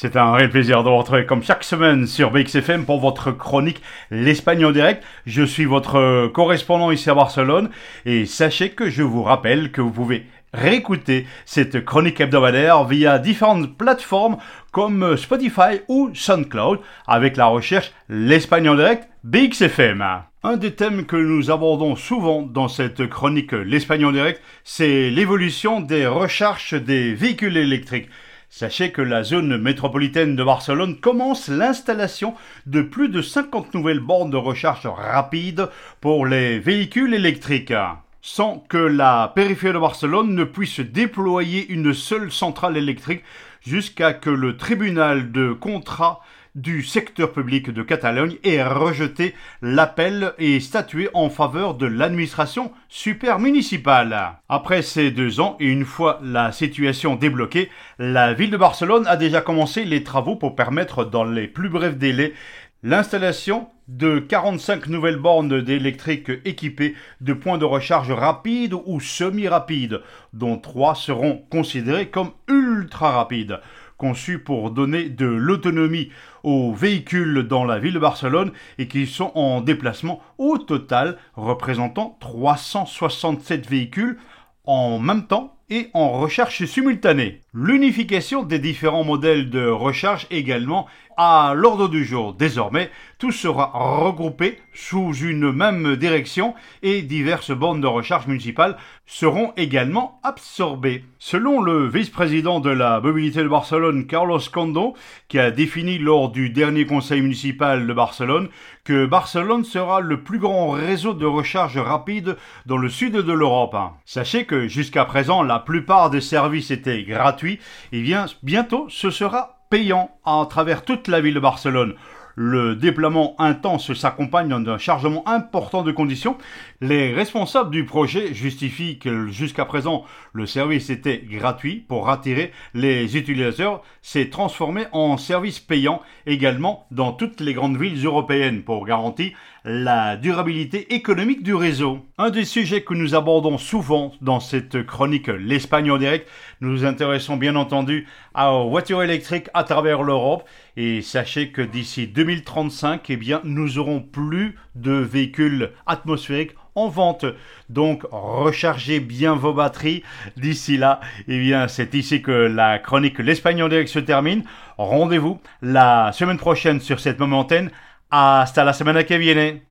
C'est un réel plaisir de vous retrouver comme chaque semaine sur BXFM pour votre chronique L'Espagne en direct. Je suis votre correspondant ici à Barcelone et sachez que je vous rappelle que vous pouvez réécouter cette chronique hebdomadaire via différentes plateformes comme Spotify ou SoundCloud avec la recherche L'Espagne en direct BXFM. Un des thèmes que nous abordons souvent dans cette chronique L'Espagne en direct, c'est l'évolution des recharges des véhicules électriques. Sachez que la zone métropolitaine de Barcelone commence l'installation de plus de 50 nouvelles bornes de recharge rapide pour les véhicules électriques. Sans que la périphérie de Barcelone ne puisse déployer une seule centrale électrique jusqu'à que le tribunal de contrat du secteur public de Catalogne ait rejeté l'appel et statué en faveur de l'administration supermunicipale. Après ces deux ans et une fois la situation débloquée, la ville de Barcelone a déjà commencé les travaux pour permettre dans les plus brefs délais l'installation de 45 nouvelles bornes d'électrique équipées de points de recharge rapides ou semi-rapides, dont trois seront considérés comme ultra rapides conçus pour donner de l'autonomie aux véhicules dans la ville de Barcelone et qui sont en déplacement au total représentant 367 véhicules en même temps et en recherche simultanée. L'unification des différents modèles de recharge également à l'ordre du jour. Désormais, tout sera regroupé sous une même direction et diverses bornes de recharge municipales seront également absorbées. Selon le vice-président de la mobilité de Barcelone, Carlos Condo, qui a défini lors du dernier conseil municipal de Barcelone que Barcelone sera le plus grand réseau de recharge rapide dans le sud de l'Europe. Sachez que jusqu'à présent, la plupart des services étaient gratuits et bien bientôt ce sera payant à travers toute la ville de Barcelone. Le déploiement intense s'accompagne d'un chargement important de conditions. Les responsables du projet justifient que jusqu'à présent le service était gratuit pour attirer les utilisateurs, s'est transformé en service payant également dans toutes les grandes villes européennes pour garantir la durabilité économique du réseau. Un des sujets que nous abordons souvent dans cette chronique L'Espagne en direct, nous nous intéressons bien entendu aux voitures électriques à travers l'Europe et sachez que d'ici 2035, eh bien, nous aurons plus de véhicules atmosphériques en vente. Donc rechargez bien vos batteries. D'ici là, eh bien, c'est ici que la chronique L'Espagne en direct se termine. Rendez-vous la semaine prochaine sur cette même antenne. Hasta la semana que viene.